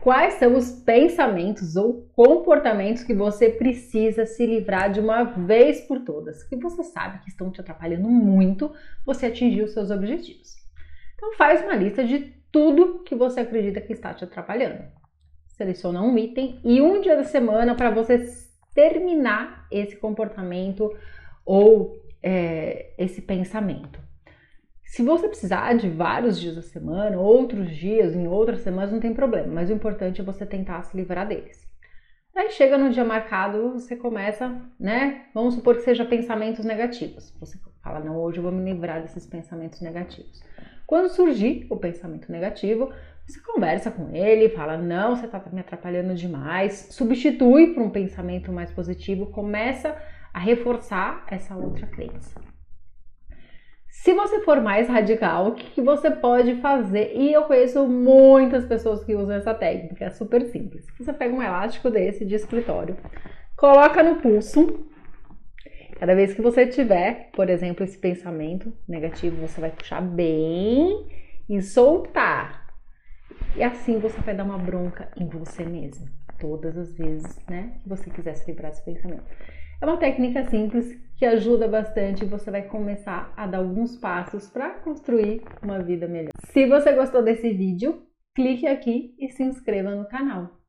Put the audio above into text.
quais são os pensamentos ou comportamentos que você precisa se livrar de uma vez por todas, que você sabe que estão te atrapalhando muito você atingir os seus objetivos. Então faz uma lista de tudo que você acredita que está te atrapalhando. Seleciona um item e um dia da semana para você terminar esse comportamento ou é, esse pensamento. Se você precisar de vários dias da semana, outros dias, em outras semanas, não tem problema, mas o importante é você tentar se livrar deles. Aí chega no dia marcado, você começa, né? Vamos supor que seja pensamentos negativos. Você fala, não, hoje eu vou me livrar desses pensamentos negativos. Quando surgir o pensamento negativo, você conversa com ele, fala, não, você está me atrapalhando demais, substitui por um pensamento mais positivo, começa a reforçar essa outra crença. Se você for mais radical, o que, você pode fazer? E eu conheço muitas pessoas que usam essa técnica, é super simples. Você pega um elástico desse de escritório, coloca no pulso. Cada vez que você tiver, por exemplo, esse pensamento negativo, você vai puxar bem e soltar. E assim você vai dar uma bronca em você mesmo, todas as vezes, né, que você quiser se livrar desse pensamento. É uma técnica simples que ajuda bastante e você vai começar a dar alguns passos para construir uma vida melhor. Se você gostou desse vídeo, clique aqui e se inscreva no canal.